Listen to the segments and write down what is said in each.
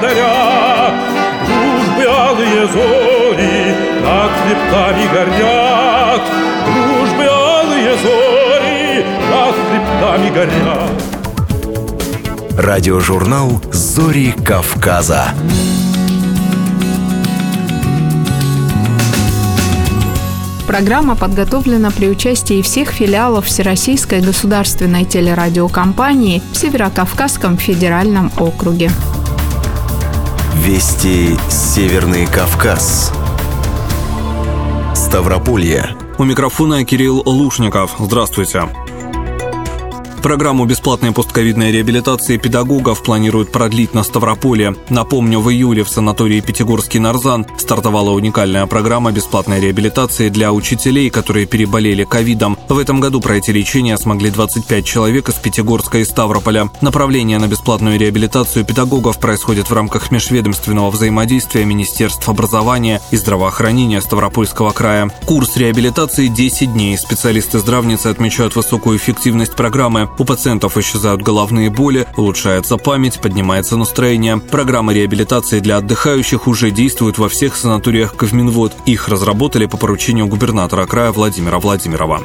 счастье даря, Дружбы алые зори над хребтами горят, Дружбы алые зори над хребтами горят. Радиожурнал «Зори Кавказа». Программа подготовлена при участии всех филиалов Всероссийской государственной телерадиокомпании в Северокавказском федеральном округе. Вести Северный Кавказ. Ставрополье. У микрофона Кирилл Лушников. Здравствуйте. Программу бесплатной постковидной реабилитации педагогов планируют продлить на Ставрополье. Напомню, в июле в санатории Пятигорский Нарзан стартовала уникальная программа бесплатной реабилитации для учителей, которые переболели ковидом. В этом году пройти лечение смогли 25 человек из Пятигорска и Ставрополя. Направление на бесплатную реабилитацию педагогов происходит в рамках межведомственного взаимодействия Министерств образования и здравоохранения Ставропольского края. Курс реабилитации 10 дней. Специалисты-здравницы отмечают высокую эффективность программы. У пациентов исчезают головные боли, улучшается память, поднимается настроение. Программа реабилитации для отдыхающих уже действует во всех санаториях Ковминвод. Их разработали по поручению губернатора края Владимира Владимирова.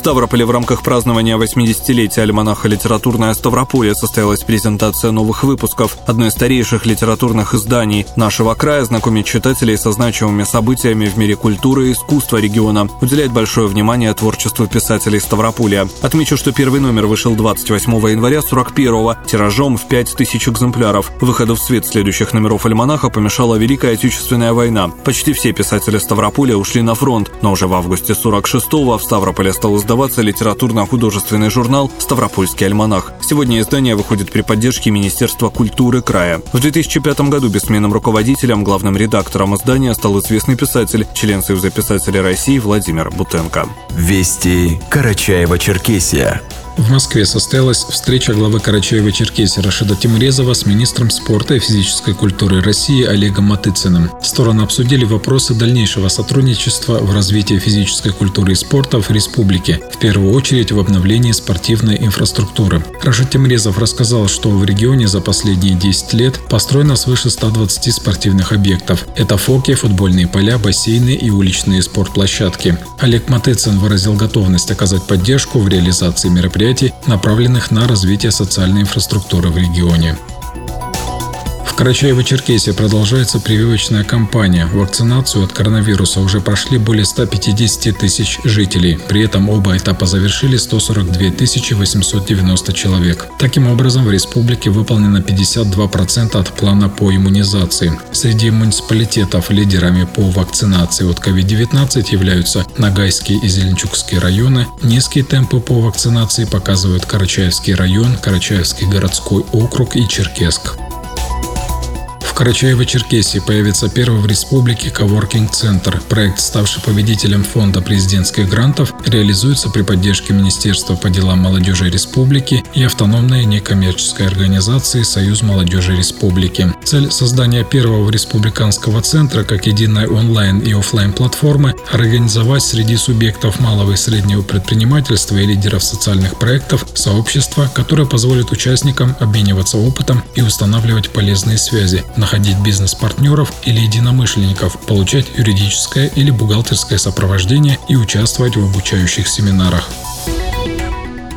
Ставрополе в рамках празднования 80-летия альманаха «Литературная Ставрополье» состоялась презентация новых выпусков. Одно из старейших литературных изданий нашего края знакомит читателей со значимыми событиями в мире культуры и искусства региона, уделяет большое внимание творчеству писателей Ставрополья. Отмечу, что первый номер вышел 28 января 41-го, тиражом в 5000 экземпляров. Выходу в свет следующих номеров альманаха помешала Великая Отечественная война. Почти все писатели Ставрополя ушли на фронт, но уже в августе 46-го в Ставрополе стал издаваться литературно-художественный журнал «Ставропольский альманах». Сегодня издание выходит при поддержке Министерства культуры края. В 2005 году бессменным руководителем, главным редактором издания стал известный писатель, член Союза писателей России Владимир Бутенко. Вести Карачаева-Черкесия. В Москве состоялась встреча главы Карачаева-Черкесии Рашида Тимурезова с министром спорта и физической культуры России Олегом Матыциным. Стороны обсудили вопросы дальнейшего сотрудничества в развитии физической культуры и спорта в республике, в первую очередь в обновлении спортивной инфраструктуры. Рашид Тимурезов рассказал, что в регионе за последние 10 лет построено свыше 120 спортивных объектов. Это фоки, футбольные поля, бассейны и уличные спортплощадки. Олег Матыцин выразил готовность оказать поддержку в реализации мероприятий мероприятий, направленных на развитие социальной инфраструктуры в регионе. В Карачаево-Черкесии продолжается прививочная кампания. Вакцинацию от коронавируса уже прошли более 150 тысяч жителей. При этом оба этапа завершили 142 890 человек. Таким образом, в республике выполнено 52% от плана по иммунизации. Среди муниципалитетов лидерами по вакцинации от COVID-19 являются Нагайский и Зеленчукский районы. Низкие темпы по вакцинации показывают Карачаевский район, Карачаевский городской округ и Черкесск. Карачаево-Черкесии появится первый в республике коворкинг-центр. Проект, ставший победителем фонда президентских грантов, реализуется при поддержке Министерства по делам молодежи республики и автономной некоммерческой организации «Союз молодежи республики». Цель создания первого республиканского центра как единой онлайн и офлайн платформы – организовать среди субъектов малого и среднего предпринимательства и лидеров социальных проектов сообщество, которое позволит участникам обмениваться опытом и устанавливать полезные связи, находить бизнес-партнеров или единомышленников, получать юридическое или бухгалтерское сопровождение и участвовать в обучающих семинарах.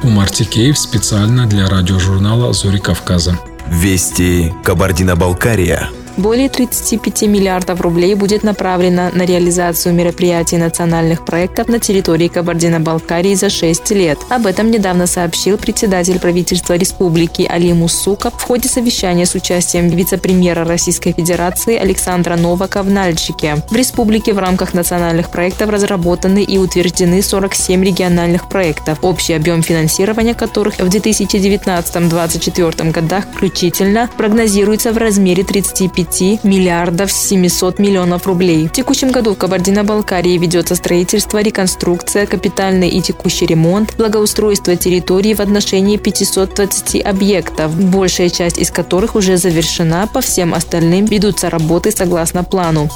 Умар Тикеев специально для радиожурнала «Зори Кавказа». Вести Кабардино-Балкария – более 35 миллиардов рублей будет направлено на реализацию мероприятий национальных проектов на территории Кабардино-Балкарии за 6 лет. Об этом недавно сообщил председатель правительства республики Али Мусуков в ходе совещания с участием вице-премьера Российской Федерации Александра Новака в Нальчике. В республике в рамках национальных проектов разработаны и утверждены 47 региональных проектов, общий объем финансирования которых в 2019-2024 годах включительно прогнозируется в размере 35 5 миллиардов 700 миллионов рублей. В текущем году в Кабардино-Балкарии ведется строительство, реконструкция, капитальный и текущий ремонт, благоустройство территории в отношении 520 объектов, большая часть из которых уже завершена, по всем остальным ведутся работы согласно плану.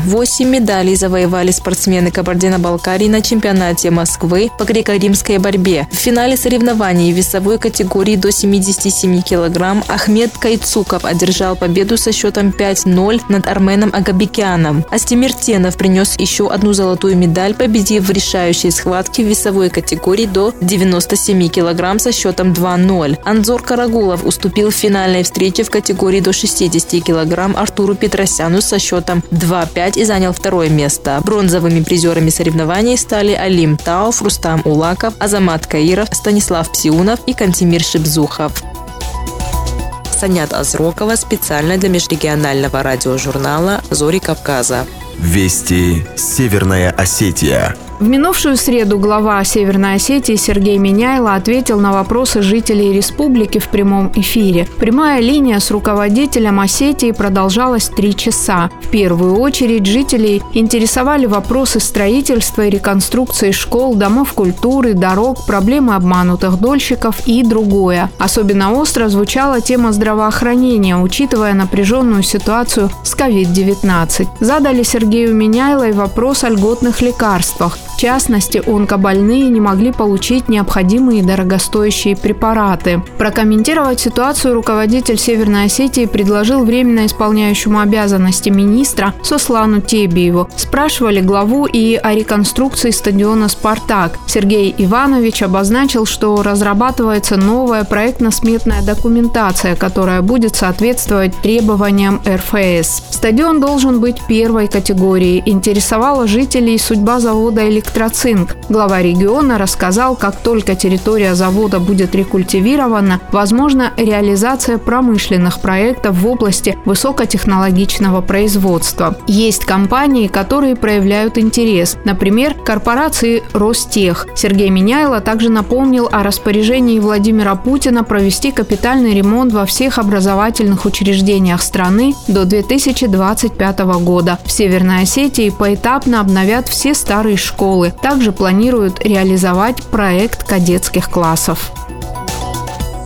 Восемь медалей завоевали спортсмены Кабардино-Балкарии на чемпионате Москвы по греко-римской борьбе. В финале соревнований в весовой категории до 77 килограмм Ахмед Кайцуков одержал победу со счетом 5-0 над Арменом Агабикяном. Астемир Тенов принес еще одну золотую медаль, победив в решающей схватке в весовой категории до 97 килограмм со счетом 2-0. Анзор Карагулов уступил в финальной встрече в категории до 60 килограмм Артуру Петросяну со счетом 2-5 и занял второе место. Бронзовыми призерами соревнований стали Алим Тауф, Рустам Улаков, Азамат Каиров, Станислав Псиунов и Кантимир Шибзухов. Санят Азрокова специально для межрегионального радиожурнала «Зори Кавказа». Вести Северная Осетия. В минувшую среду глава Северной Осетии Сергей Меняйло ответил на вопросы жителей республики в прямом эфире. Прямая линия с руководителем Осетии продолжалась три часа. В первую очередь жителей интересовали вопросы строительства и реконструкции школ, домов культуры, дорог, проблемы обманутых дольщиков и другое. Особенно остро звучала тема здравоохранения, учитывая напряженную ситуацию с COVID-19. Задали Сергею Меняйло и вопрос о льготных лекарствах. В частности, онкобольные не могли получить необходимые дорогостоящие препараты. Прокомментировать ситуацию руководитель Северной Осетии предложил временно исполняющему обязанности министра Сослану Тебиеву. Спрашивали главу и о реконструкции стадиона «Спартак». Сергей Иванович обозначил, что разрабатывается новая проектно-сметная документация, которая будет соответствовать требованиям РФС. Стадион должен быть первой категории. Интересовала жителей судьба завода «Электроцинк». Глава региона рассказал, как только территория завода будет рекультивирована, возможно реализация промышленных проектов в области высокотехнологичного производства. Есть компании, которые проявляют интерес, например, корпорации «Ростех». Сергей Меняйло также напомнил о распоряжении Владимира Путина провести капитальный ремонт во всех образовательных учреждениях страны до 2025 года. В Северной Осетии поэтапно обновят все старые школы. Также планируют реализовать проект кадетских классов.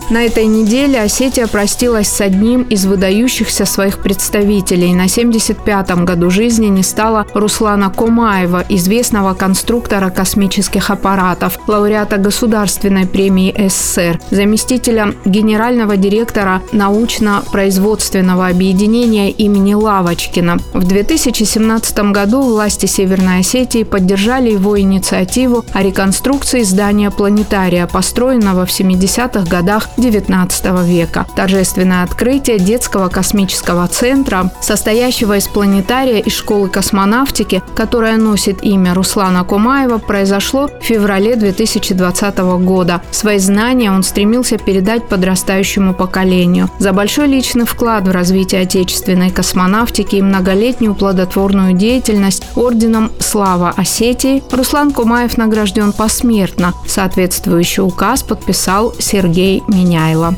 На этой неделе Осетия простилась с одним из выдающихся своих представителей. На 75-м году жизни не стало Руслана Комаева, известного конструктора космических аппаратов, лауреата Государственной премии СССР, заместителя генерального директора научно-производственного объединения имени Лавочкина. В 2017 году власти Северной Осетии поддержали его инициативу о реконструкции здания планетария, построенного в 70-х годах XIX века. Торжественное открытие детского космического центра, состоящего из планетария и школы космонавтики, которая носит имя Руслана Кумаева, произошло в феврале 2020 года. Свои знания он стремился передать подрастающему поколению. За большой личный вклад в развитие отечественной космонавтики и многолетнюю плодотворную деятельность орденом «Слава Осетии» Руслан Кумаев награжден посмертно. Соответствующий указ подписал Сергей Миня Меняйло.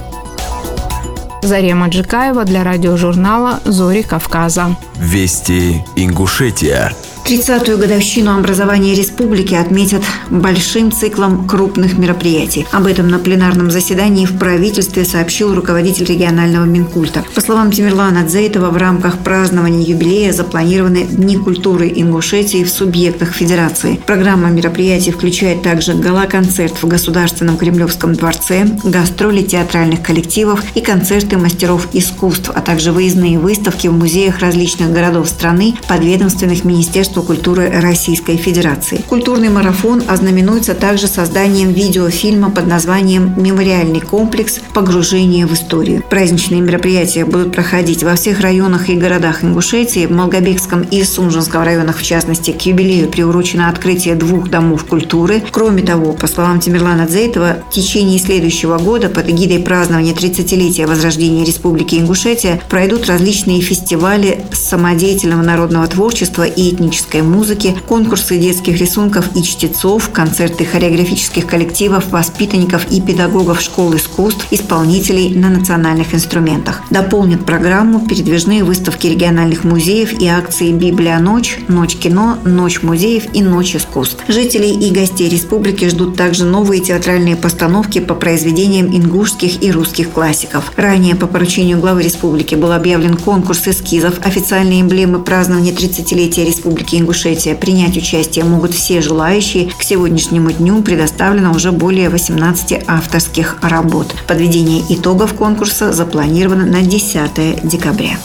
Зарема Джикаева для радиожурнала «Зори Кавказа». Вести Ингушетия. 30-ю годовщину образования республики отметят большим циклом крупных мероприятий. Об этом на пленарном заседании в правительстве сообщил руководитель регионального Минкульта. По словам Тимирлана Дзейтова, в рамках празднования юбилея запланированы Дни культуры Ингушетии в субъектах Федерации. Программа мероприятий включает также гала-концерт в Государственном Кремлевском дворце, гастроли театральных коллективов и концерты мастеров искусств, а также выездные выставки в музеях различных городов страны, подведомственных министерств Министерству культуры Российской Федерации. Культурный марафон ознаменуется также созданием видеофильма под названием «Мемориальный комплекс. Погружение в историю». Праздничные мероприятия будут проходить во всех районах и городах Ингушетии, в Молгобекском и Сунжинском районах в частности. К юбилею приурочено открытие двух домов культуры. Кроме того, по словам Тимирлана Дзейтова, в течение следующего года под эгидой празднования 30-летия возрождения Республики Ингушетия пройдут различные фестивали самодеятельного народного творчества и этнического классической музыки, конкурсы детских рисунков и чтецов, концерты хореографических коллективов, воспитанников и педагогов школ искусств, исполнителей на национальных инструментах. Дополнят программу передвижные выставки региональных музеев и акции «Библия ночь», «Ночь кино», «Ночь музеев» и «Ночь искусств». Жителей и гостей республики ждут также новые театральные постановки по произведениям ингушских и русских классиков. Ранее по поручению главы республики был объявлен конкурс эскизов, официальные эмблемы празднования 30-летия республики Республики Ингушетия принять участие могут все желающие. К сегодняшнему дню предоставлено уже более 18 авторских работ. Подведение итогов конкурса запланировано на 10 декабря.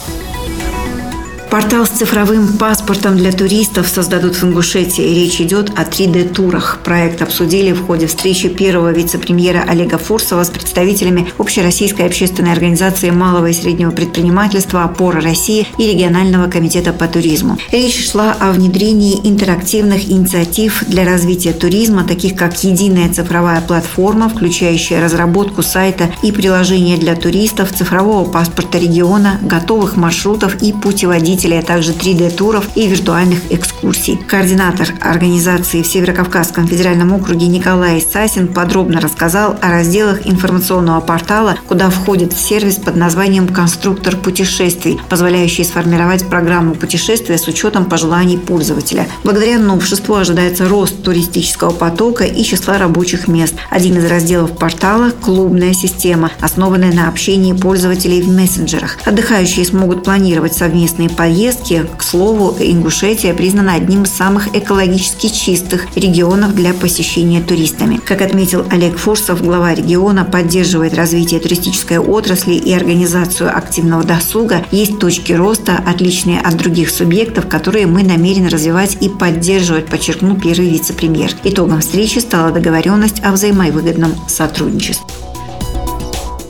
Портал с цифровым паспортом для туристов создадут в Ингушетии. Речь идет о 3D-турах. Проект обсудили в ходе встречи первого вице-премьера Олега Фурсова с представителями Общероссийской общественной организации малого и среднего предпринимательства «Опора России» и регионального комитета по туризму. Речь шла о внедрении интерактивных инициатив для развития туризма, таких как единая цифровая платформа, включающая разработку сайта и приложения для туристов, цифрового паспорта региона, готовых маршрутов и путеводителей посетителей, а также 3D-туров и виртуальных экскурсий. Координатор организации в Северокавказском федеральном округе Николай Сасин подробно рассказал о разделах информационного портала, куда входит сервис под названием «Конструктор путешествий», позволяющий сформировать программу путешествия с учетом пожеланий пользователя. Благодаря новшеству ожидается рост туристического потока и числа рабочих мест. Один из разделов портала – клубная система, основанная на общении пользователей в мессенджерах. Отдыхающие смогут планировать совместные поездки поездки. К слову, Ингушетия признана одним из самых экологически чистых регионов для посещения туристами. Как отметил Олег Фурсов, глава региона поддерживает развитие туристической отрасли и организацию активного досуга. Есть точки роста, отличные от других субъектов, которые мы намерены развивать и поддерживать, подчеркнул первый вице-премьер. Итогом встречи стала договоренность о взаимовыгодном сотрудничестве.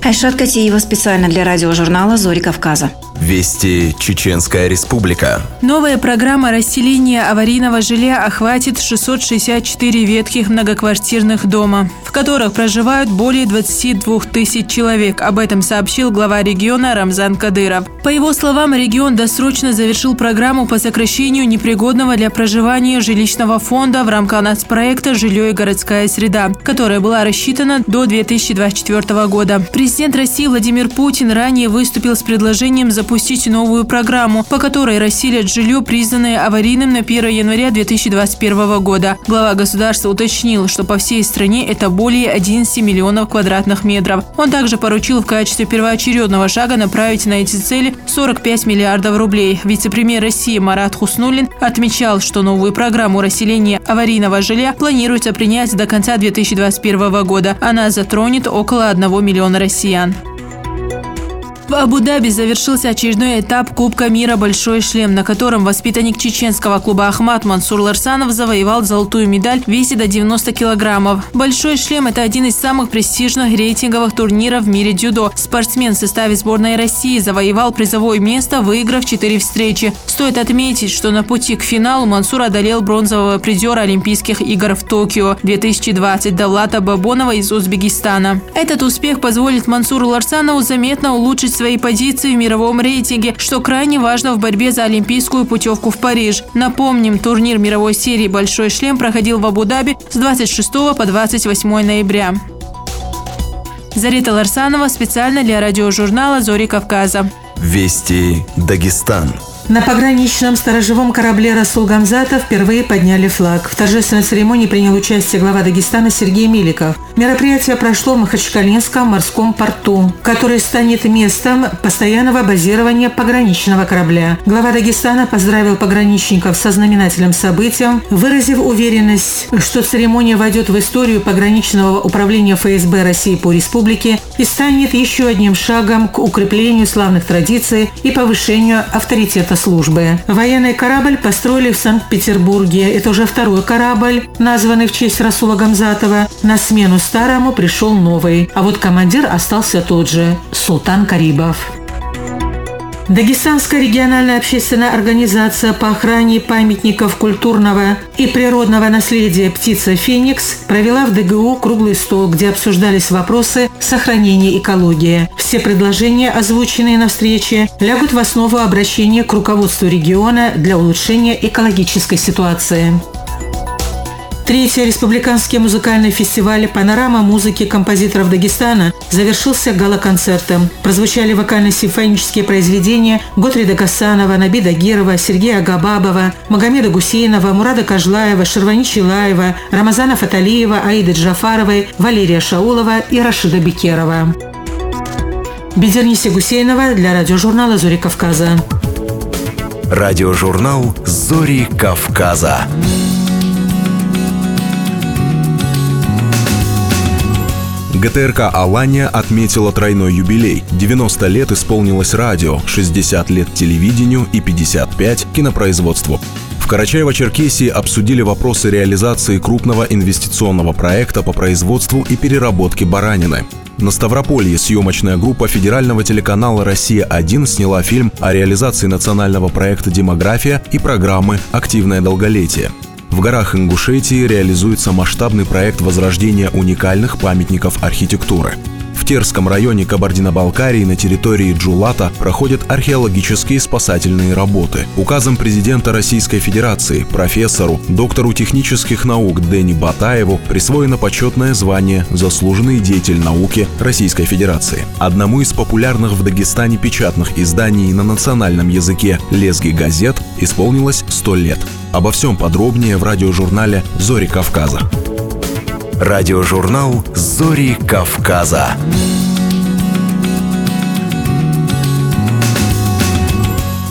Айшат Катиева специально для радиожурнала «Зори Кавказа». Вести Чеченская Республика. Новая программа расселения аварийного жилья охватит 664 ветхих многоквартирных дома, в которых проживают более 22 тысяч человек. Об этом сообщил глава региона Рамзан Кадыров. По его словам, регион досрочно завершил программу по сокращению непригодного для проживания жилищного фонда в рамках нацпроекта «Жилье и городская среда», которая была рассчитана до 2024 года. Президент России Владимир Путин ранее выступил с предложением за запустить новую программу, по которой расселят жилье, признанное аварийным на 1 января 2021 года. Глава государства уточнил, что по всей стране это более 11 миллионов квадратных метров. Он также поручил в качестве первоочередного шага направить на эти цели 45 миллиардов рублей. Вице-премьер России Марат Хуснулин отмечал, что новую программу расселения аварийного жилья планируется принять до конца 2021 года. Она затронет около 1 миллиона россиян. Rusian. В Абу-Даби завершился очередной этап Кубка мира «Большой шлем», на котором воспитанник чеченского клуба «Ахмат» Мансур Ларсанов завоевал золотую медаль в весе до 90 килограммов. «Большой шлем» – это один из самых престижных рейтинговых турниров в мире дзюдо. Спортсмен в составе сборной России завоевал призовое место, выиграв четыре встречи. Стоит отметить, что на пути к финалу Мансур одолел бронзового призера Олимпийских игр в Токио 2020 Давлата Бабонова из Узбекистана. Этот успех позволит Мансуру Ларсанову заметно улучшить свои позиции в мировом рейтинге, что крайне важно в борьбе за олимпийскую путевку в Париж. Напомним, турнир мировой серии «Большой шлем» проходил в Абу-Даби с 26 по 28 ноября. Зарита Ларсанова специально для радиожурнала «Зори Кавказа». Вести Дагестан. На пограничном сторожевом корабле «Расул Гамзата» впервые подняли флаг. В торжественной церемонии принял участие глава Дагестана Сергей Миликов. Мероприятие прошло в Махачкалинском морском порту, который станет местом постоянного базирования пограничного корабля. Глава Дагестана поздравил пограничников со знаменательным событием, выразив уверенность, что церемония войдет в историю пограничного управления ФСБ России по республике и станет еще одним шагом к укреплению славных традиций и повышению авторитета службы. Военный корабль построили в Санкт-Петербурге. Это уже второй корабль, названный в честь Расула Гамзатова. На смену старому пришел новый, а вот командир остался тот же – Султан Карибов. Дагестанская региональная общественная организация по охране памятников культурного и природного наследия «Птица Феникс» провела в ДГУ круглый стол, где обсуждались вопросы сохранения экологии. Все предложения, озвученные на встрече, лягут в основу обращения к руководству региона для улучшения экологической ситуации. Третий республиканский музыкальный фестиваль «Панорама музыки композиторов Дагестана» завершился гала-концертом. Прозвучали вокально-симфонические произведения Готрида Гасанова, Набида Гирова, Сергея Агабабова, Магомеда Гусейнова, Мурада Кажлаева, Шервани Чилаева, Рамазана Фаталиева, Аиды Джафаровой, Валерия Шаулова и Рашида Бекерова. Бедерниси Гусейнова для радиожурнала «Зори Кавказа». Радиожурнал «Зори Кавказа». ГТРК «Алания» отметила тройной юбилей. 90 лет исполнилось радио, 60 лет телевидению и 55 кинопроизводству. В Карачаево-Черкесии обсудили вопросы реализации крупного инвестиционного проекта по производству и переработке баранины. На Ставрополье съемочная группа федерального телеканала «Россия-1» сняла фильм о реализации национального проекта «Демография» и программы «Активное долголетие». В горах Ингушетии реализуется масштабный проект возрождения уникальных памятников архитектуры. В Терском районе Кабардино-Балкарии на территории Джулата проходят археологические спасательные работы. Указом президента Российской Федерации, профессору, доктору технических наук Дэни Батаеву присвоено почетное звание «Заслуженный деятель науки Российской Федерации». Одному из популярных в Дагестане печатных изданий на национальном языке «Лезги газет» исполнилось 100 лет. Обо всем подробнее в радиожурнале «Зори Кавказа». Радиожурнал «Зори Кавказа».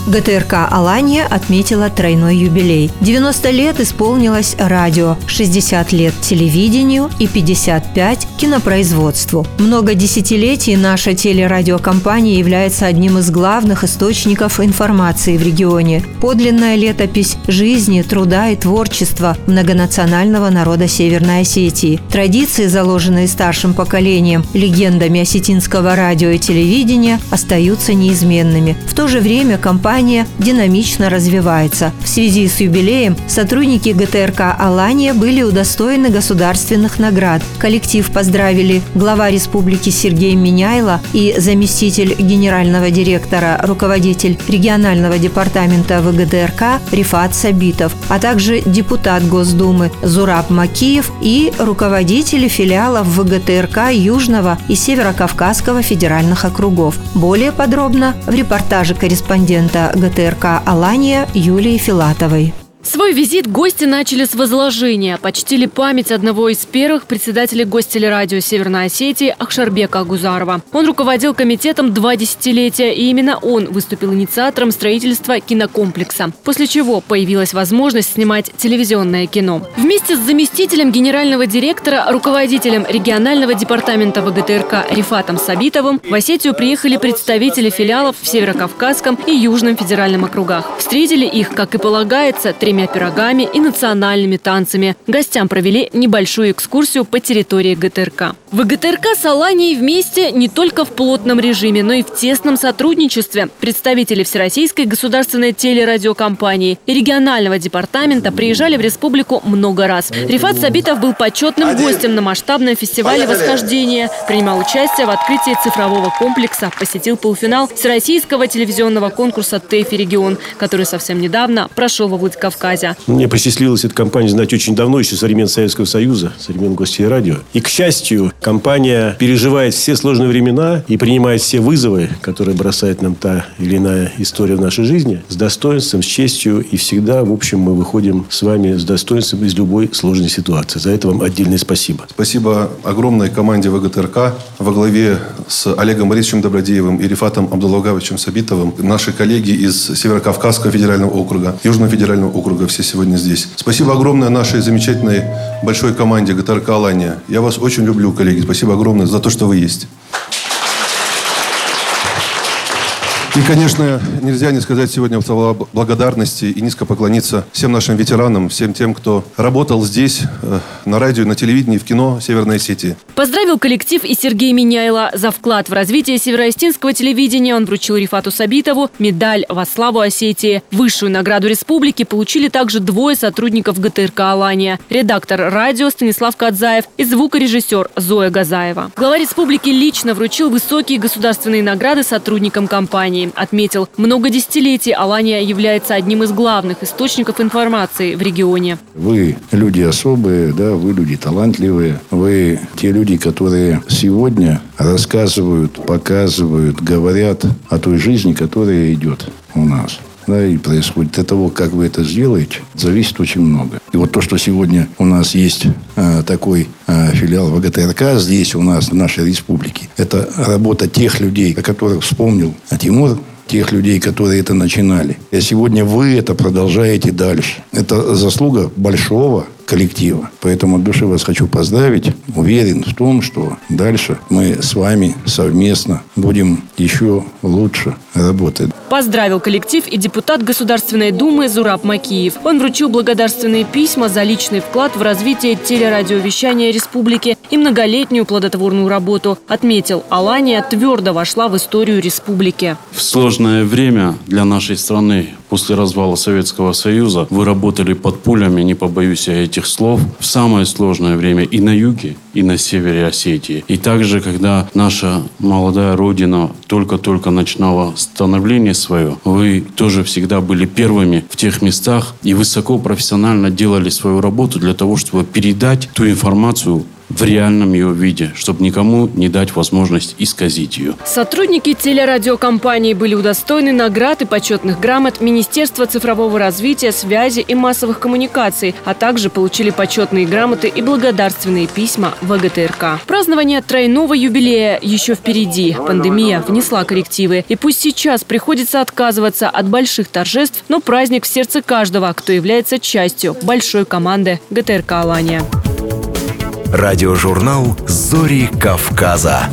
ГТРК «Алания» отметила тройной юбилей. 90 лет исполнилось радио, 60 лет телевидению и 55 кинопроизводству. Много десятилетий наша телерадиокомпания является одним из главных источников информации в регионе. Подлинная летопись жизни, труда и творчества многонационального народа Северной Осетии. Традиции, заложенные старшим поколением, легендами осетинского радио и телевидения, остаются неизменными. В то же время компания компания динамично развивается. В связи с юбилеем сотрудники ГТРК «Алания» были удостоены государственных наград. Коллектив поздравили глава республики Сергей Миняйло и заместитель генерального директора, руководитель регионального департамента ВГТРК Рифат Сабитов, а также депутат Госдумы Зураб Макиев и руководители филиалов ВГТРК Южного и Северокавказского федеральных округов. Более подробно в репортаже корреспондента ГТРК «Алания» Юлии Филатовой. Свой визит гости начали с возложения. Почтили память одного из первых председателей гостелерадио Северной Осетии Ахшарбека Агузарова. Он руководил комитетом два десятилетия, и именно он выступил инициатором строительства кинокомплекса. После чего появилась возможность снимать телевизионное кино. Вместе с заместителем генерального директора, руководителем регионального департамента ВГТРК Рифатом Сабитовым в Осетию приехали представители филиалов в Северокавказском и Южном федеральном округах. Встретили их, как и полагается, тремя тремя пирогами и национальными танцами. Гостям провели небольшую экскурсию по территории ГТРК. В ГТРК с Аланией вместе не только в плотном режиме, но и в тесном сотрудничестве. Представители Всероссийской государственной телерадиокомпании и регионального департамента приезжали в республику много раз. Рифат Сабитов был почетным гостем на масштабном фестивале «Восхождение», принимал участие в открытии цифрового комплекса, посетил полуфинал Всероссийского телевизионного конкурса «ТЭФИ регион», который совсем недавно прошел во Владикавказе Владикавказе. Мне посчастливилось эту компанию знать очень давно, еще со времен Советского Союза, со времен Гостелерадио. И, к счастью, компания переживает все сложные времена и принимает все вызовы, которые бросает нам та или иная история в нашей жизни, с достоинством, с честью. И всегда, в общем, мы выходим с вами с достоинством из любой сложной ситуации. За это вам отдельное спасибо. Спасибо огромной команде ВГТРК во главе с Олегом Борисовичем Добродеевым и Рифатом Абдуллагавичем Сабитовым. Наши коллеги из Северокавказского федерального округа, Южного федерального округа все сегодня здесь. Спасибо огромное нашей замечательной большой команде ГТРК «Алания». Я вас очень люблю, коллеги. Спасибо огромное за то, что вы есть. И, конечно, нельзя не сказать сегодня слова благодарности и низко поклониться всем нашим ветеранам, всем тем, кто работал здесь, э, на радио, на телевидении, в кино Северной Осетии. Поздравил коллектив и Сергей Миняйло. За вклад в развитие североостинского телевидения он вручил Рифату Сабитову медаль во славу Осетии. Высшую награду республики получили также двое сотрудников ГТРК «Алания». Редактор радио Станислав Кадзаев и звукорежиссер Зоя Газаева. Глава республики лично вручил высокие государственные награды сотрудникам компании отметил, много десятилетий Алания является одним из главных источников информации в регионе. Вы люди особые, да, вы люди талантливые, вы те люди, которые сегодня рассказывают, показывают, говорят о той жизни, которая идет у нас да, и происходит. От того, как вы это сделаете, зависит очень много. И вот то, что сегодня у нас есть э, такой э, филиал ВГТРК здесь у нас, в нашей республике, это работа тех людей, о которых вспомнил Тимур, тех людей, которые это начинали. И сегодня вы это продолжаете дальше. Это заслуга большого коллектива. Поэтому от души вас хочу поздравить. Уверен в том, что дальше мы с вами совместно будем еще лучше работать. Поздравил коллектив и депутат Государственной Думы Зураб Макиев. Он вручил благодарственные письма за личный вклад в развитие телерадиовещания республики и многолетнюю плодотворную работу. Отметил, Алания твердо вошла в историю республики. В сложное время для нашей страны после развала Советского Союза вы работали под пулями, не побоюсь я этих слов, в самое сложное время и на юге, и на севере Осетии. И также, когда наша молодая родина только-только начинала становление свое, вы тоже всегда были первыми в тех местах и высоко профессионально делали свою работу для того, чтобы передать ту информацию, в реальном ее виде, чтобы никому не дать возможность исказить ее. Сотрудники телерадиокомпании были удостоены наград и почетных грамот Министерства цифрового развития, связи и массовых коммуникаций, а также получили почетные грамоты и благодарственные письма ВГТРК. Празднование тройного юбилея еще впереди. Пандемия внесла коррективы. И пусть сейчас приходится отказываться от больших торжеств, но праздник в сердце каждого, кто является частью большой команды ГТРК «Алания». Радиожурнал «Зори Кавказа».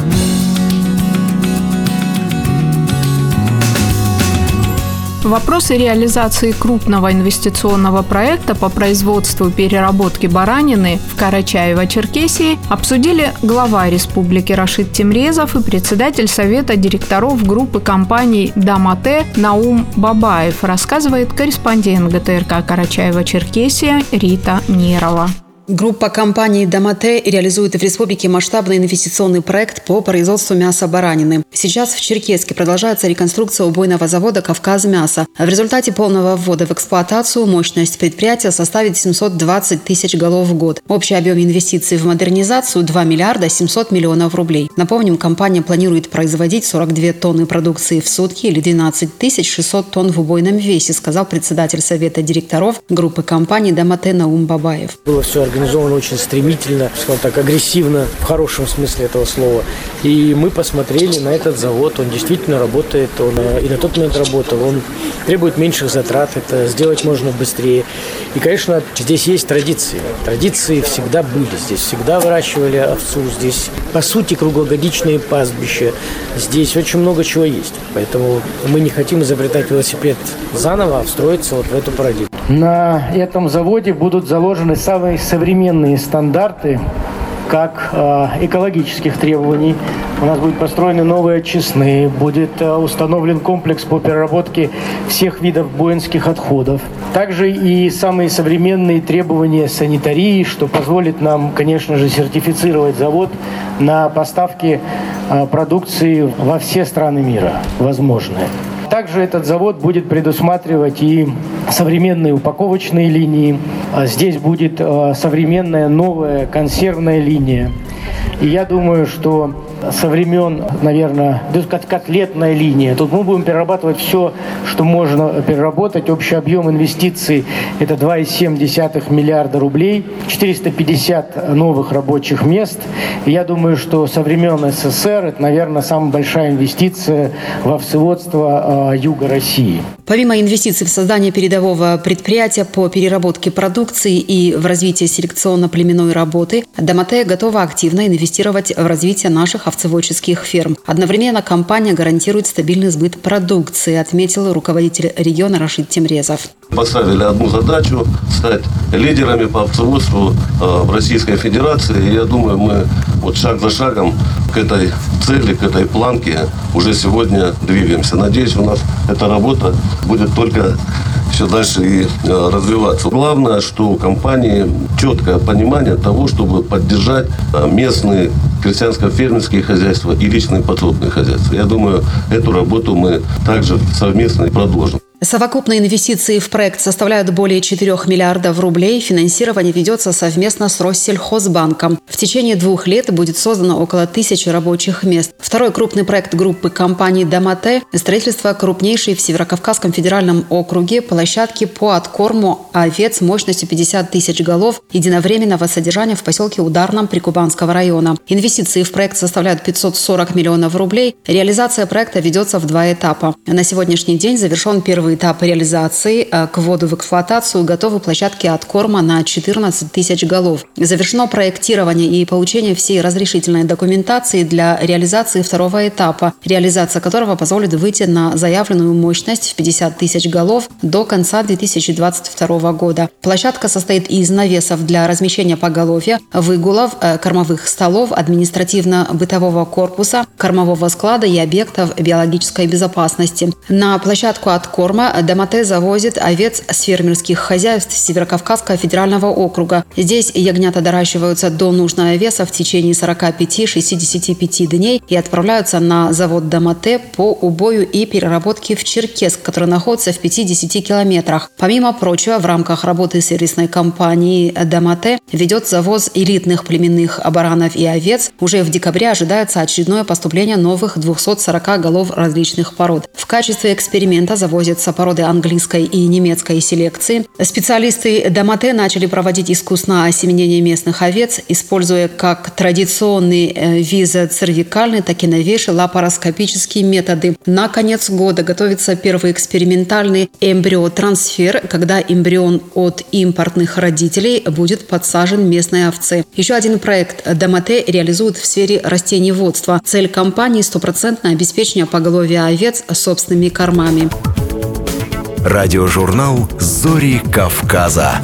Вопросы реализации крупного инвестиционного проекта по производству и переработке баранины в Карачаево-Черкесии обсудили глава республики Рашид Тимрезов и председатель Совета директоров группы компаний «Дамате» Наум Бабаев, рассказывает корреспондент ГТРК Карачаева-Черкесия Рита Нерова. Группа компаний «Домате» реализует в республике масштабный инвестиционный проект по производству мяса баранины. Сейчас в Черкеске продолжается реконструкция убойного завода «Кавказ мясо». В результате полного ввода в эксплуатацию мощность предприятия составит 720 тысяч голов в год. Общий объем инвестиций в модернизацию – 2 миллиарда 700 миллионов рублей. Напомним, компания планирует производить 42 тонны продукции в сутки или 12 600 тонн в убойном весе, сказал председатель Совета директоров группы компаний «Домате» Наум Бабаев. Было все организовано очень стремительно, скажем так, агрессивно, в хорошем смысле этого слова. И мы посмотрели на этот завод, он действительно работает, он и на тот момент работал, он требует меньших затрат, это сделать можно быстрее. И, конечно, здесь есть традиции. Традиции всегда были здесь, всегда выращивали овцу, здесь, по сути, круглогодичные пастбища, здесь очень много чего есть. Поэтому мы не хотим изобретать велосипед заново, а встроиться вот в эту парадигму. На этом заводе будут заложены самые современные стандарты как э, экологических требований. У нас будут построены новые очистные, будет э, установлен комплекс по переработке всех видов воинских отходов. Также и самые современные требования санитарии, что позволит нам, конечно же, сертифицировать завод на поставки э, продукции во все страны мира возможные. Также этот завод будет предусматривать и современные упаковочные линии. А здесь будет современная новая консервная линия. И я думаю, что со времен, наверное, котлетная линия. Тут мы будем перерабатывать все, что можно переработать. Общий объем инвестиций – это 2,7 миллиарда рублей, 450 новых рабочих мест. Я думаю, что со времен СССР это, наверное, самая большая инвестиция в овцеводство э, юга России. Помимо инвестиций в создание передового предприятия по переработке продукции и в развитие селекционно-племенной работы, Домате готова активно инвестировать в развитие наших овцеводческих ферм. Одновременно компания гарантирует стабильный сбыт продукции, отметил руководитель региона Рашид Тимрезов. Поставили одну задачу – стать лидерами по овцеводству э, в Российской Федерации. И я думаю, мы вот шаг за шагом к этой цели, к этой планке уже сегодня двигаемся. Надеюсь, у нас эта работа будет только все дальше и э, развиваться. Главное, что у компании четкое понимание того, чтобы поддержать э, местные крестьянско-фермерские хозяйства и личные подсобные хозяйства. Я думаю, эту работу мы также совместно продолжим. Совокупные инвестиции в проект составляют более 4 миллиардов рублей. Финансирование ведется совместно с Россельхозбанком. В течение двух лет будет создано около тысячи рабочих мест. Второй крупный проект группы компаний «Домате» – строительство крупнейшей в Северокавказском федеральном округе площадки по откорму овец мощностью 50 тысяч голов единовременного содержания в поселке Ударном Прикубанского района. Инвестиции в проект составляют 540 миллионов рублей. Реализация проекта ведется в два этапа. На сегодняшний день завершен первый этап реализации. Э, к вводу в эксплуатацию готовы площадки от корма на 14 тысяч голов. Завершено проектирование и получение всей разрешительной документации для реализации второго этапа, реализация которого позволит выйти на заявленную мощность в 50 тысяч голов до конца 2022 года. Площадка состоит из навесов для размещения поголовья, выгулов, э, кормовых столов, административно-бытового корпуса, кормового склада и объектов биологической безопасности. На площадку от корма Дома Домате завозит овец с фермерских хозяйств Северокавказского федерального округа. Здесь ягнята доращиваются до нужного веса в течение 45-65 дней и отправляются на завод Домате по убою и переработке в Черкесск, который находится в 50 километрах. Помимо прочего, в рамках работы сервисной компании Домате ведет завоз элитных племенных баранов и овец. Уже в декабре ожидается очередное поступление новых 240 голов различных пород. В качестве эксперимента завозится породы английской и немецкой селекции. Специалисты Домате начали проводить искусное осеменение местных овец, используя как традиционные э, визоцервикальные, так и новейшие лапароскопические методы. На конец года готовится первый экспериментальный эмбриотрансфер, когда эмбрион от импортных родителей будет подсажен местной овце. Еще один проект Домате реализует в сфере растениеводства. Цель компании – стопроцентное обеспечение поголовья овец собственными кормами. Радиожурнал «Зори Кавказа».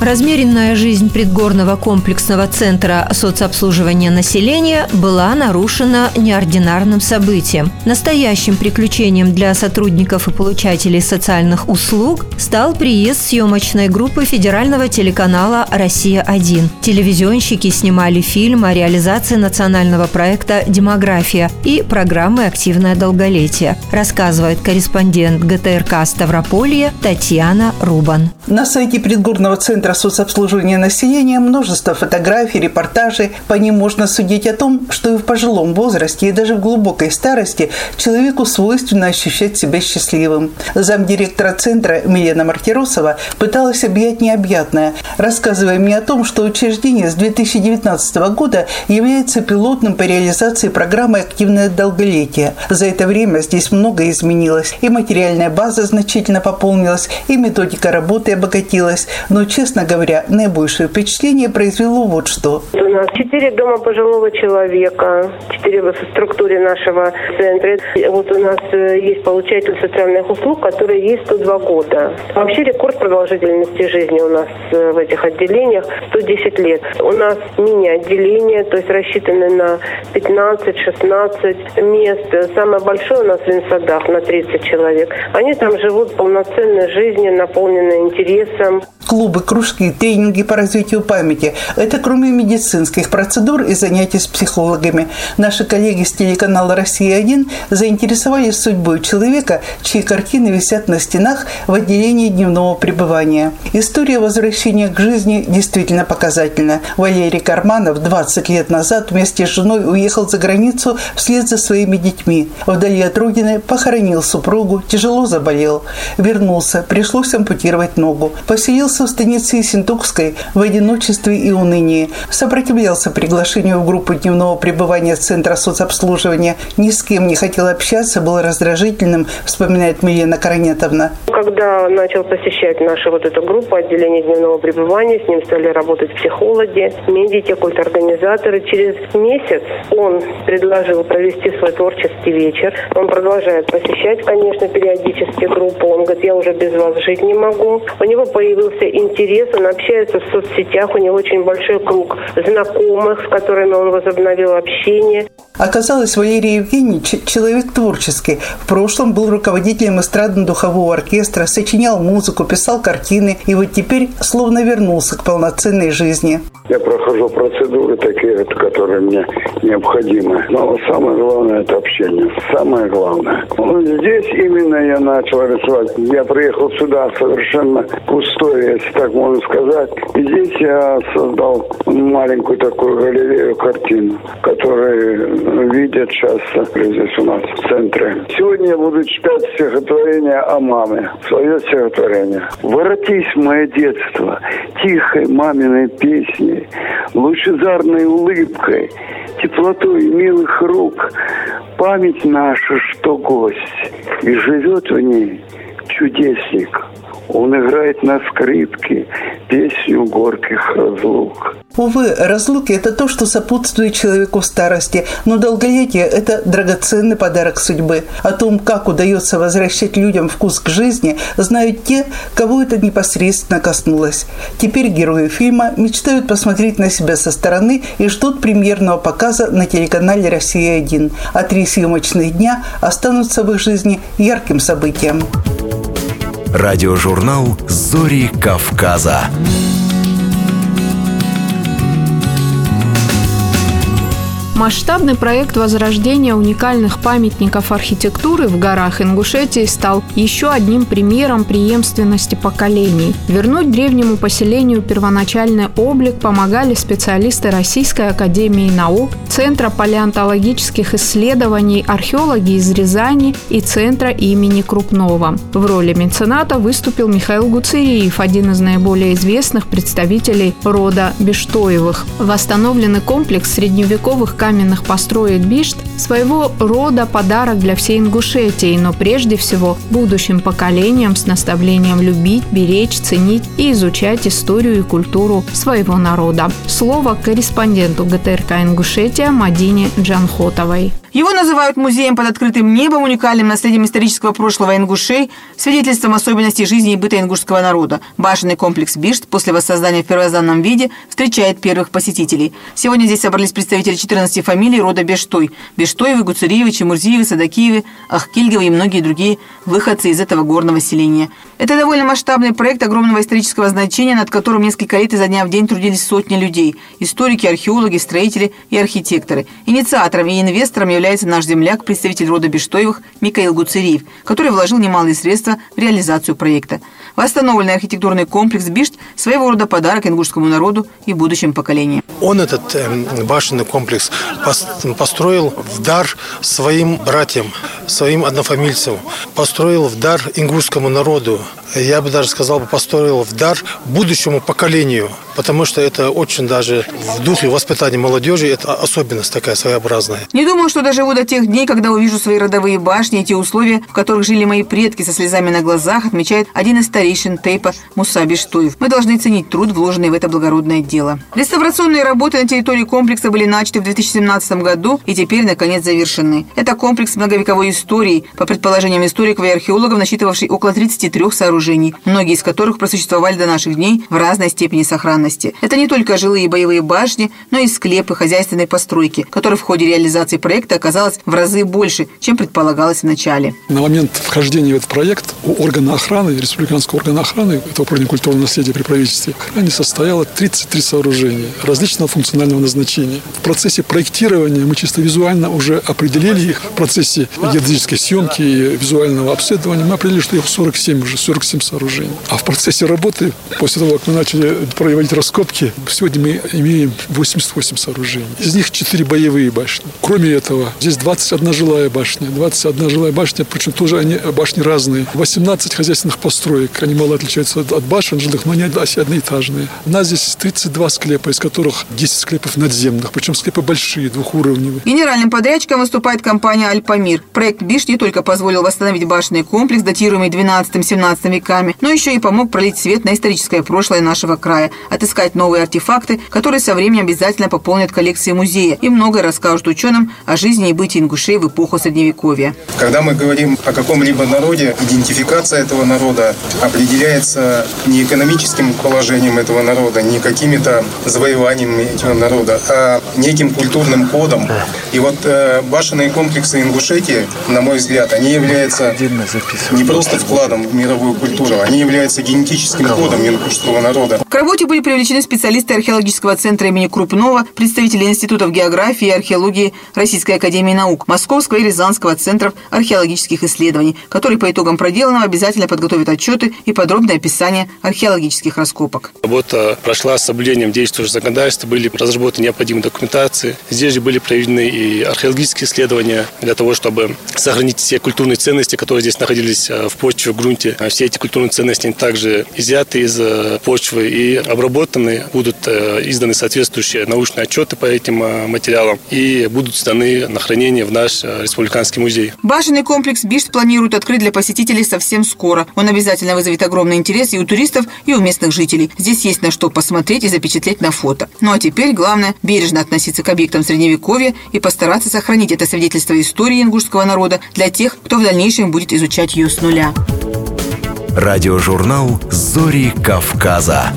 Размеренная жизнь предгорного комплексного центра соцобслуживания населения была нарушена неординарным событием. Настоящим приключением для сотрудников и получателей социальных услуг стал приезд съемочной группы федерального телеканала «Россия-1». Телевизионщики снимали фильм о реализации национального проекта «Демография» и программы «Активное долголетие», рассказывает корреспондент ГТРК Ставрополье Татьяна Рубан. На сайте предгорного центра Центра соцобслуживания населения множество фотографий, репортажей. По ним можно судить о том, что и в пожилом возрасте, и даже в глубокой старости человеку свойственно ощущать себя счастливым. Замдиректора центра Милена Мартиросова пыталась объять необъятное, рассказывая мне о том, что учреждение с 2019 года является пилотным по реализации программы «Активное долголетие». За это время здесь многое изменилось. И материальная база значительно пополнилась, и методика работы обогатилась. Но, честно честно говоря, наибольшее впечатление произвело вот что. У нас четыре дома пожилого человека, четыре в структуре нашего центра. Вот у нас э, есть получатель социальных услуг, который есть 102 года. Вообще рекорд продолжительности жизни у нас э, в этих отделениях 110 лет. У нас мини-отделение, то есть рассчитаны на 15-16 мест. Самое большое у нас в Инсадах на 30 человек. Они там живут полноценной жизнью, наполненной интересом. клубы, кружки, тренинги по развитию памяти. Это кроме медицинских процедур и занятий с психологами. Наши коллеги с телеканала «Россия-1» заинтересовались судьбой человека, чьи картины висят на стенах в отделении дневного пребывания. История возвращения к жизни действительно показательна. Валерий Карманов 20 лет назад вместе с женой уехал за границу вслед за своими детьми. Вдали от родины похоронил супругу, тяжело заболел. Вернулся, пришлось ампутировать ногу. Поселился в станице Синтукской в одиночестве и унынии. Сопротивлялся приглашению в группу дневного пребывания Центра соцобслуживания. Ни с кем не хотел общаться, был раздражительным, вспоминает Милена Коронетовна. Когда начал посещать нашу вот эту группу отделения дневного пребывания, с ним стали работать психологи, медики, культорганизаторы. Через месяц он предложил провести свой творческий вечер. Он продолжает посещать, конечно, периодически группу. Он говорит, я уже без вас жить не могу. У него появился интерес, он общается в соцсетях, у него очень большой круг знакомых, с которыми он возобновил общение. Оказалось, Валерий Евгеньевич – человек творческий. В прошлом был руководителем эстрадно-духового оркестра, сочинял музыку, писал картины и вот теперь словно вернулся к полноценной жизни. Я прохожу процедуры такие, которые мне необходимы. Но самое главное – это общение. Самое главное. Ну, здесь именно я начал рисовать. Я приехал сюда совершенно пустой, если так можно сказать. И здесь я создал маленькую такую галерею картин, которые видят сейчас здесь у нас в центре. Сегодня я буду читать стихотворение о маме. Свое стихотворение. «Воротись мое детство тихой маминой песней, лучезарной улыбкой, теплотой милых рук. Память наша, что гость, и живет в ней чудесник. Он играет на скрипке песню горьких разлук. Увы, разлуки – это то, что сопутствует человеку в старости, но долголетие – это драгоценный подарок судьбы. О том, как удается возвращать людям вкус к жизни, знают те, кого это непосредственно коснулось. Теперь герои фильма мечтают посмотреть на себя со стороны и ждут премьерного показа на телеканале «Россия-1». А три съемочных дня останутся в их жизни ярким событием. Радиожурнал «Зори Кавказа». Масштабный проект возрождения уникальных памятников архитектуры в горах Ингушетии стал еще одним примером преемственности поколений. Вернуть древнему поселению первоначальный облик помогали специалисты Российской академии наук, Центра палеонтологических исследований, археологи из Рязани и Центра имени Крупнова. В роли мецената выступил Михаил Гуцериев, один из наиболее известных представителей рода Бештоевых. Восстановленный комплекс средневековых каменных построек Бишт – своего рода подарок для всей Ингушетии, но прежде всего будущим поколениям с наставлением любить, беречь, ценить и изучать историю и культуру своего народа. Слово корреспонденту ГТРК Ингушетия Мадине Джанхотовой. Его называют музеем под открытым небом, уникальным наследием исторического прошлого ингушей, свидетельством особенностей жизни и быта ингушского народа. Башенный комплекс Бишт после воссоздания в первозданном виде встречает первых посетителей. Сегодня здесь собрались представители 14 фамилий рода Бештой. Бештоевы, Гуцериевы, Чемурзиевы, Садакиевы, Ахкильговы и многие другие выходцы из этого горного селения. Это довольно масштабный проект огромного исторического значения, над которым несколько лет изо дня в день трудились сотни людей. Историки, археологи, строители и архитекторы. Инициатором и инвестором является наш земляк, представитель рода Бештоевых Михаил Гуцериев, который вложил немалые средства в реализацию проекта. Восстановленный архитектурный комплекс Бишт – своего рода подарок ингушскому народу и будущим поколениям. Он этот э, башенный комплекс построил в дар своим братьям, своим однофамильцам, построил в дар ингушскому народу. Я бы даже сказал, построил в дар будущему поколению, потому что это очень даже в духе воспитания молодежи, это особенность такая своеобразная. Не думаю, что доживу до тех дней, когда увижу свои родовые башни и те условия, в которых жили мои предки со слезами на глазах, отмечает один из старейшин Тейпа Муса Биштуев. Мы должны ценить труд, вложенный в это благородное дело. Реставрационные работы на территории комплекса были начаты в 2017 2017 году и теперь, наконец, завершены. Это комплекс многовековой истории, по предположениям историков и археологов, насчитывавший около 33 сооружений, многие из которых просуществовали до наших дней в разной степени сохранности. Это не только жилые и боевые башни, но и склепы хозяйственной постройки, которые в ходе реализации проекта оказалось в разы больше, чем предполагалось в начале. На момент вхождения в этот проект у органа охраны, республиканского органа охраны, это управление культурного наследия при правительстве, охране состояло 33 сооружения различного функционального назначения. В процессе проектирования мы чисто визуально уже определили их. В процессе геодезической съемки и визуального обследования мы определили, что их 47 уже, 47 сооружений. А в процессе работы, после того, как мы начали проводить раскопки, сегодня мы имеем 88 сооружений. Из них 4 боевые башни. Кроме этого, здесь 21 жилая башня. 21 жилая башня, причем тоже они башни разные. 18 хозяйственных построек. Они мало отличаются от башен жилых, но они одноэтажные. У нас здесь 32 склепа, из которых 10 склепов надземных, причем склепы большие, двухуровневые. Генеральным подрядчиком выступает компания «Альпамир». Проект «Биш» не только позволил восстановить башенный комплекс, датируемый 12-17 веками, но еще и помог пролить свет на историческое прошлое нашего края, отыскать новые артефакты, которые со временем обязательно пополнят коллекции музея и многое расскажут ученым о жизни и бытии ингушей в эпоху Средневековья. Когда мы говорим о каком-либо народе, идентификация этого народа определяется не экономическим положением этого народа, не какими-то завоеваниями этого народа, а неким культурным кодом. И вот э, башенные комплексы Ингушетии, на мой взгляд, они являются не просто вкладом в мировую культуру, они являются генетическим кодом ингушского народа. К работе были привлечены специалисты археологического центра имени Крупнова, представители институтов географии и археологии Российской академии наук, Московского и Рязанского центров археологических исследований, которые по итогам проделанного обязательно подготовят отчеты и подробное описание археологических раскопок. Работа прошла с соблюдением действующего законодательства, были разработаны необходимые документации. Здесь же были проведены и археологические исследования для того, чтобы сохранить все культурные ценности, которые здесь находились э, в почве, в грунте. А Все эти культурные ценности также изъяты из э, почвы и обработаны, будут э, изданы соответствующие научные отчеты по этим материалам и будут сданы на хранение в наш республиканский музей. Башенный комплекс Бишт планируют открыть для посетителей совсем скоро. Он обязательно вызовет огромный интерес и у туристов, и у местных жителей. Здесь есть на что посмотреть и запечатлеть на фото. Ну а теперь главное – бережно относиться к объектам Средневековья и постараться сохранить это свидетельство истории ингушского народа для тех, кто в дальнейшем будет изучать ее с нуля. Радиожурнал «Зори Кавказа».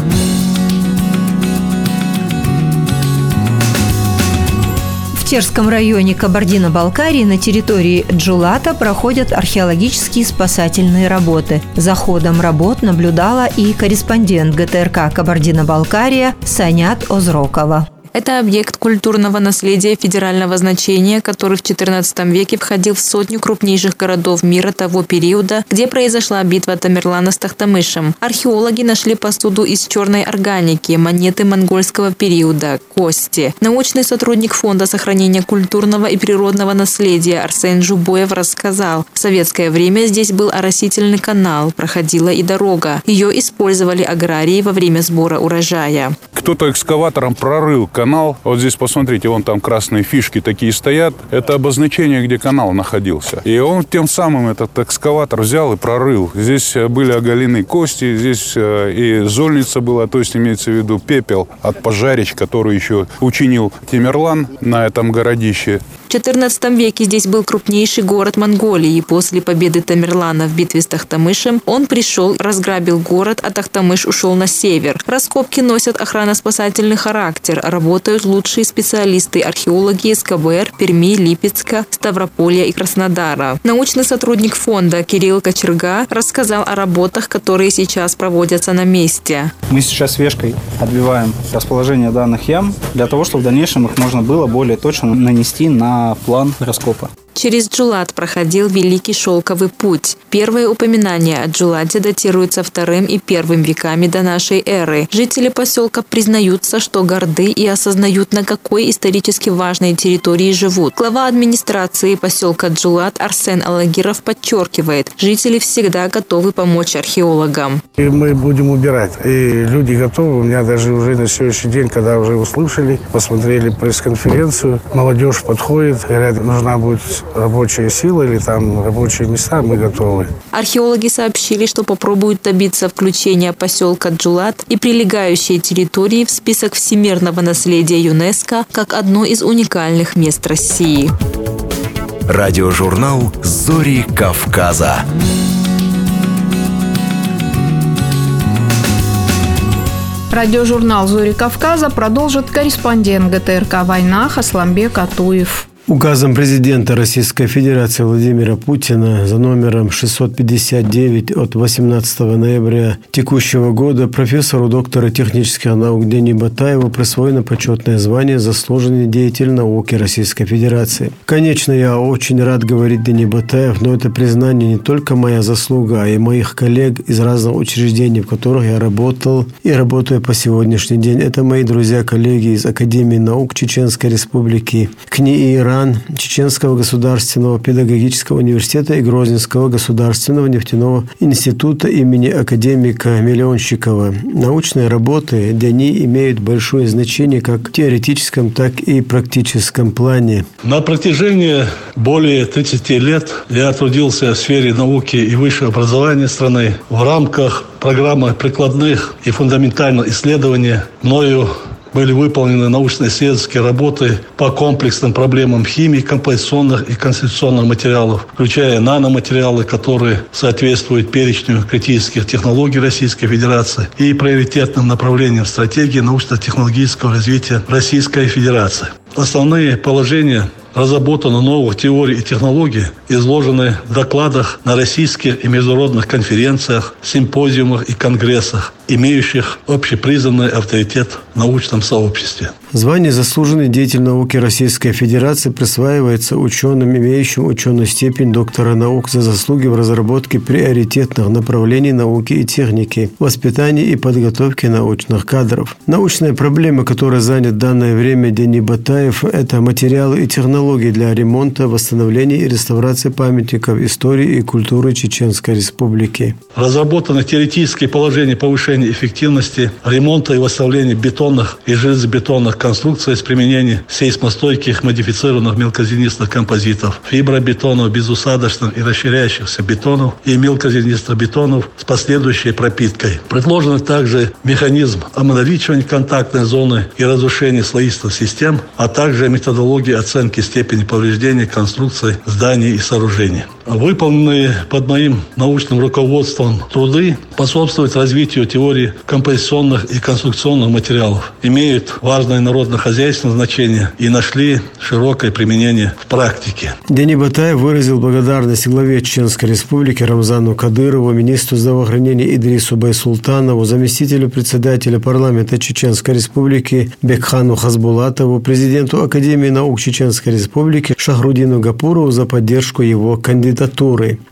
В Терском районе Кабардино-Балкарии на территории Джулата проходят археологические спасательные работы. За ходом работ наблюдала и корреспондент ГТРК Кабардино-Балкария Санят Озрокова. Это объект культурного наследия федерального значения, который в XIV веке входил в сотню крупнейших городов мира того периода, где произошла битва Тамерлана с Тахтамышем. Археологи нашли посуду из черной органики, монеты монгольского периода, кости. Научный сотрудник Фонда сохранения культурного и природного наследия Арсен Жубоев рассказал, в советское время здесь был оросительный канал, проходила и дорога. Ее использовали аграрии во время сбора урожая. Кто-то экскаватором прорыл канал. Вот здесь посмотрите, вон там красные фишки такие стоят. Это обозначение, где канал находился. И он тем самым этот экскаватор взял и прорыл. Здесь э, были оголены кости, здесь э, и зольница была, то есть имеется в виду пепел от пожарищ, который еще учинил Тимерлан на этом городище. В XIV веке здесь был крупнейший город Монголии. И после победы Тамерлана в битве с Тахтамышем он пришел, разграбил город, а Тахтамыш ушел на север. Раскопки носят охранно-спасательный характер. Работают лучшие специалисты, археологи из КБР, Перми, Липецка, Ставрополья и Краснодара. Научный сотрудник фонда Кирилл Кочерга рассказал о работах, которые сейчас проводятся на месте. Мы сейчас вешкой отбиваем расположение данных ям для того, чтобы в дальнейшем их можно было более точно нанести на план раскопа. Через Джулат проходил Великий Шелковый путь. Первые упоминания о Джулате датируются вторым и первым веками до нашей эры. Жители поселка признаются, что горды и осознают, на какой исторически важной территории живут. Глава администрации поселка Джулат Арсен Алагиров подчеркивает, жители всегда готовы помочь археологам. И мы будем убирать. И люди готовы. У меня даже уже на сегодняшний день, когда уже услышали, посмотрели пресс-конференцию, молодежь подходит, говорят, нужна будет рабочие силы или там рабочие места, мы готовы. Археологи сообщили, что попробуют добиться включения поселка Джулат и прилегающей территории в список всемирного наследия ЮНЕСКо как одно из уникальных мест России. Радиожурнал «Зори Кавказа». Радиожурнал «Зори Кавказа» продолжит корреспондент ГТРК «Война» Хасламбек Атуев. Указом президента Российской Федерации Владимира Путина за номером 659 от 18 ноября текущего года профессору доктора технических наук Дени Батаеву присвоено почетное звание «Заслуженный деятель науки Российской Федерации». Конечно, я очень рад говорить Дени Батаев, но это признание не только моя заслуга, а и моих коллег из разных учреждений, в которых я работал и работаю по сегодняшний день. Это мои друзья-коллеги из Академии наук Чеченской Республики, КНИ Иран, Иран, Чеченского государственного педагогического университета и Грозненского государственного нефтяного института имени академика Миллионщикова. Научные работы для них имеют большое значение как в теоретическом, так и практическом плане. На протяжении более 30 лет я трудился в сфере науки и высшего образования страны в рамках программы прикладных и фундаментальных исследований мною были выполнены научно-исследовательские работы по комплексным проблемам химии, композиционных и конституционных материалов, включая наноматериалы, которые соответствуют перечню критических технологий Российской Федерации и приоритетным направлениям стратегии научно-технологического развития Российской Федерации. Основные положения разработаны новых теорий и технологий, изложены в докладах на российских и международных конференциях, симпозиумах и конгрессах, имеющих общепризнанный авторитет в научном сообществе. Звание «Заслуженный деятель науки Российской Федерации» присваивается ученым, имеющим ученую степень доктора наук за заслуги в разработке приоритетных направлений науки и техники, воспитании и подготовке научных кадров. Научные проблемы, которые занят в данное время Дени Батаев, это материалы и технологии для ремонта, восстановления и реставрации памятников истории и культуры Чеченской Республики. Разработаны теоретические положения повышения эффективности ремонта и восстановления бетонных и железобетонных конструкция с применением сейсмостойких модифицированных мелкозенистых композитов, фибробетонов, безусадочных и расширяющихся бетонов и мелкозенистых бетонов с последующей пропиткой. Предложен также механизм обналичивания контактной зоны и разрушения слоистых систем, а также методология оценки степени повреждения конструкций зданий и сооружений. Выполненные под моим научным руководством труды способствуют развитию теории композиционных и конструкционных материалов, имеют важное народно-хозяйственное значение и нашли широкое применение в практике. Дени Батаев выразил благодарность главе Чеченской Республики Рамзану Кадырову, министру здравоохранения Идрису Байсултанову, заместителю председателя парламента Чеченской Республики Бекхану Хазбулатову, президенту Академии наук Чеченской Республики Шахрудину Гапурову за поддержку его кандидатуры.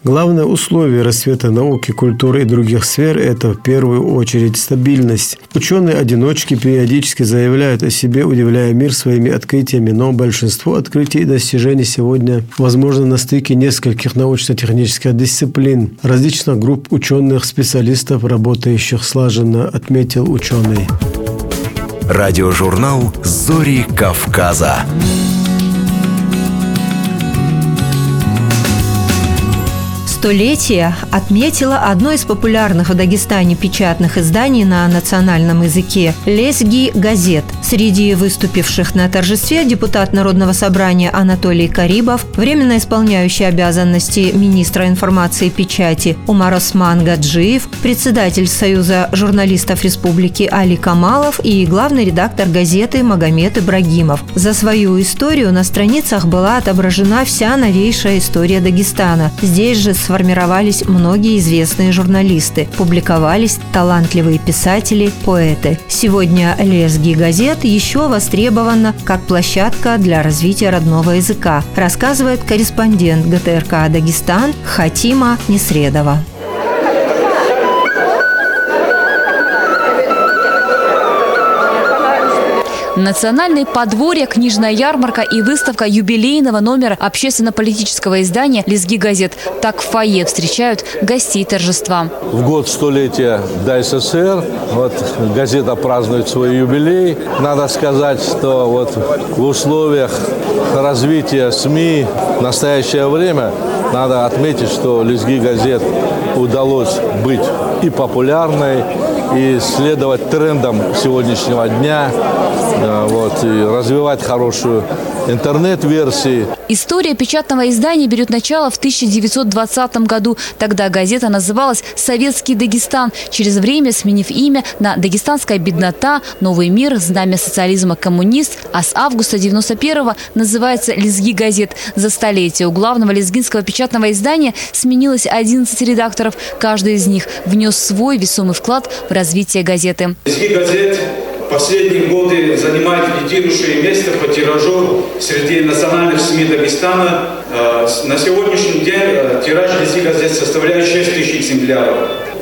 Главное условие расцвета науки, культуры и других сфер – это в первую очередь стабильность. Ученые-одиночки периодически заявляют о себе, удивляя мир своими открытиями, но большинство открытий и достижений сегодня возможно на стыке нескольких научно-технических дисциплин, различных групп ученых, специалистов, работающих слаженно, отметил ученый. Радиожурнал «Зори Кавказа». Столетие отметила одно из популярных в Дагестане печатных изданий на национальном языке «Лесги газет». Среди выступивших на торжестве депутат Народного собрания Анатолий Карибов, временно исполняющий обязанности министра информации и печати Умар Осман Гаджиев, председатель Союза журналистов Республики Али Камалов и главный редактор газеты Магомед Ибрагимов. За свою историю на страницах была отображена вся новейшая история Дагестана. Здесь же сформировались многие известные журналисты, публиковались талантливые писатели, поэты. Сегодня лесги газет еще востребована как площадка для развития родного языка, рассказывает корреспондент ГТРК «Дагестан» Хатима Несредова. Национальные подворья, книжная ярмарка и выставка юбилейного номера общественно-политического издания «Лезги газет». Так в фойе встречают гостей торжества. В год столетия до СССР вот, газета празднует свой юбилей. Надо сказать, что вот в условиях развития СМИ в настоящее время надо отметить, что «Лезги газет» удалось быть и популярной, и следовать трендам сегодняшнего дня, вот, и развивать хорошую интернет-версии. История печатного издания берет начало в 1920 году. Тогда газета называлась «Советский Дагестан», через время сменив имя на «Дагестанская беднота», «Новый мир», «Знамя социализма», «Коммунист», а с августа 91-го называется «Лезги газет». За столетие у главного лезгинского печатного издания сменилось 11 редакторов. Каждый из них внес свой весомый вклад в развитие газеты. «Лезги газет» последние годы занимает лидирующее место по тиражу среди национальных СМИ Дагестана. Э, на сегодняшний день э, тираж «Лезги газет» составляет 6 тысяч экземпляров.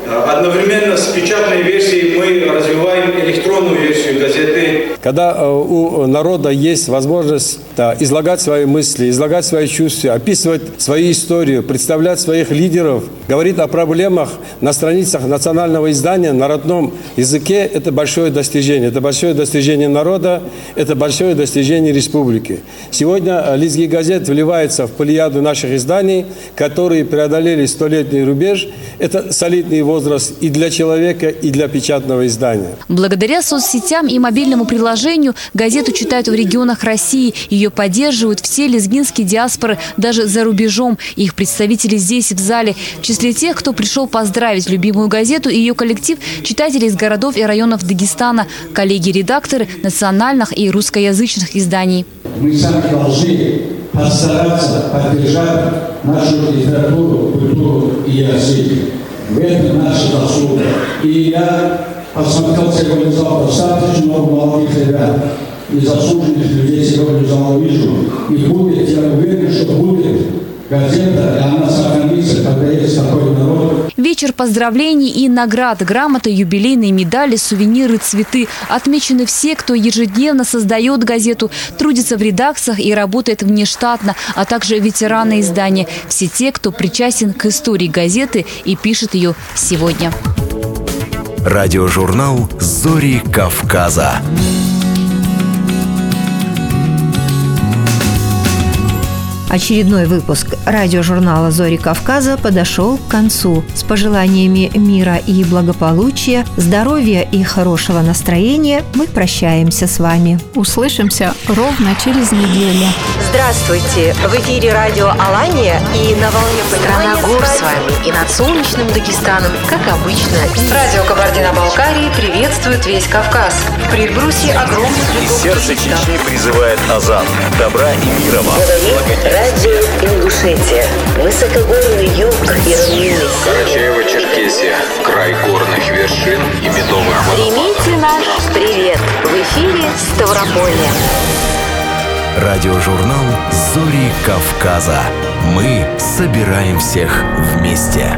Э, одновременно с печатной версией мы развиваем электронную версию газеты. Когда у народа есть возможность излагать свои мысли, излагать свои чувства, описывать свою историю, представлять своих лидеров, говорить о проблемах на страницах национального издания на родном языке, это большое достижение. Это большое достижение народа, это большое достижение республики. Сегодня Лизги газет вливается в плеяду наших изданий, которые преодолели столетний рубеж. Это солидный возраст и для человека, и для печатного издания. Благодаря соцсетям и мобильному приложению газету читают в регионах России. Ее поддерживают все лезгинские диаспоры, даже за рубежом. Их представители здесь, в зале. В числе тех, кто пришел поздравить любимую газету и ее коллектив, читатели из городов и районов Дагестана, коллеги-редакторы национальных и русскоязычных изданий. Мы сами должны постараться поддержать нашу литературу, культуру и язык. В этом наша заслуга. И я посмотрел сегодня зал достаточно много молодых ребят и заслуженных людей сегодня в залу вижу. И будет, я уверен, что будет газета, и она сохранится, когда есть такой народ. Вечер поздравлений и наград, грамоты, юбилейные медали, сувениры, цветы. Отмечены все, кто ежедневно создает газету, трудится в редакциях и работает внештатно, а также ветераны издания. Все те, кто причастен к истории газеты и пишет ее сегодня. Радиожурнал «Зори Кавказа». Очередной выпуск радиожурнала «Зори Кавказа» подошел к концу. С пожеланиями мира и благополучия, здоровья и хорошего настроения мы прощаемся с вами. Услышимся ровно через неделю. Здравствуйте! В эфире радио «Алания» и на волне Страна гор с вами и над солнечным Дагестаном, как обычно. Радио Кабардино-Балкарии приветствует весь Кавказ. В предбрусье огромных И сердце Чечни призывает Азан. Добра и мира вам. Радио Ингушетия. Высокогорный юг и равнины. Карачаево-Черкесия. Край горных вершин и медовых Примите наш привет. В эфире Ставрополье. Радиожурнал «Зори Кавказа». Мы собираем всех вместе.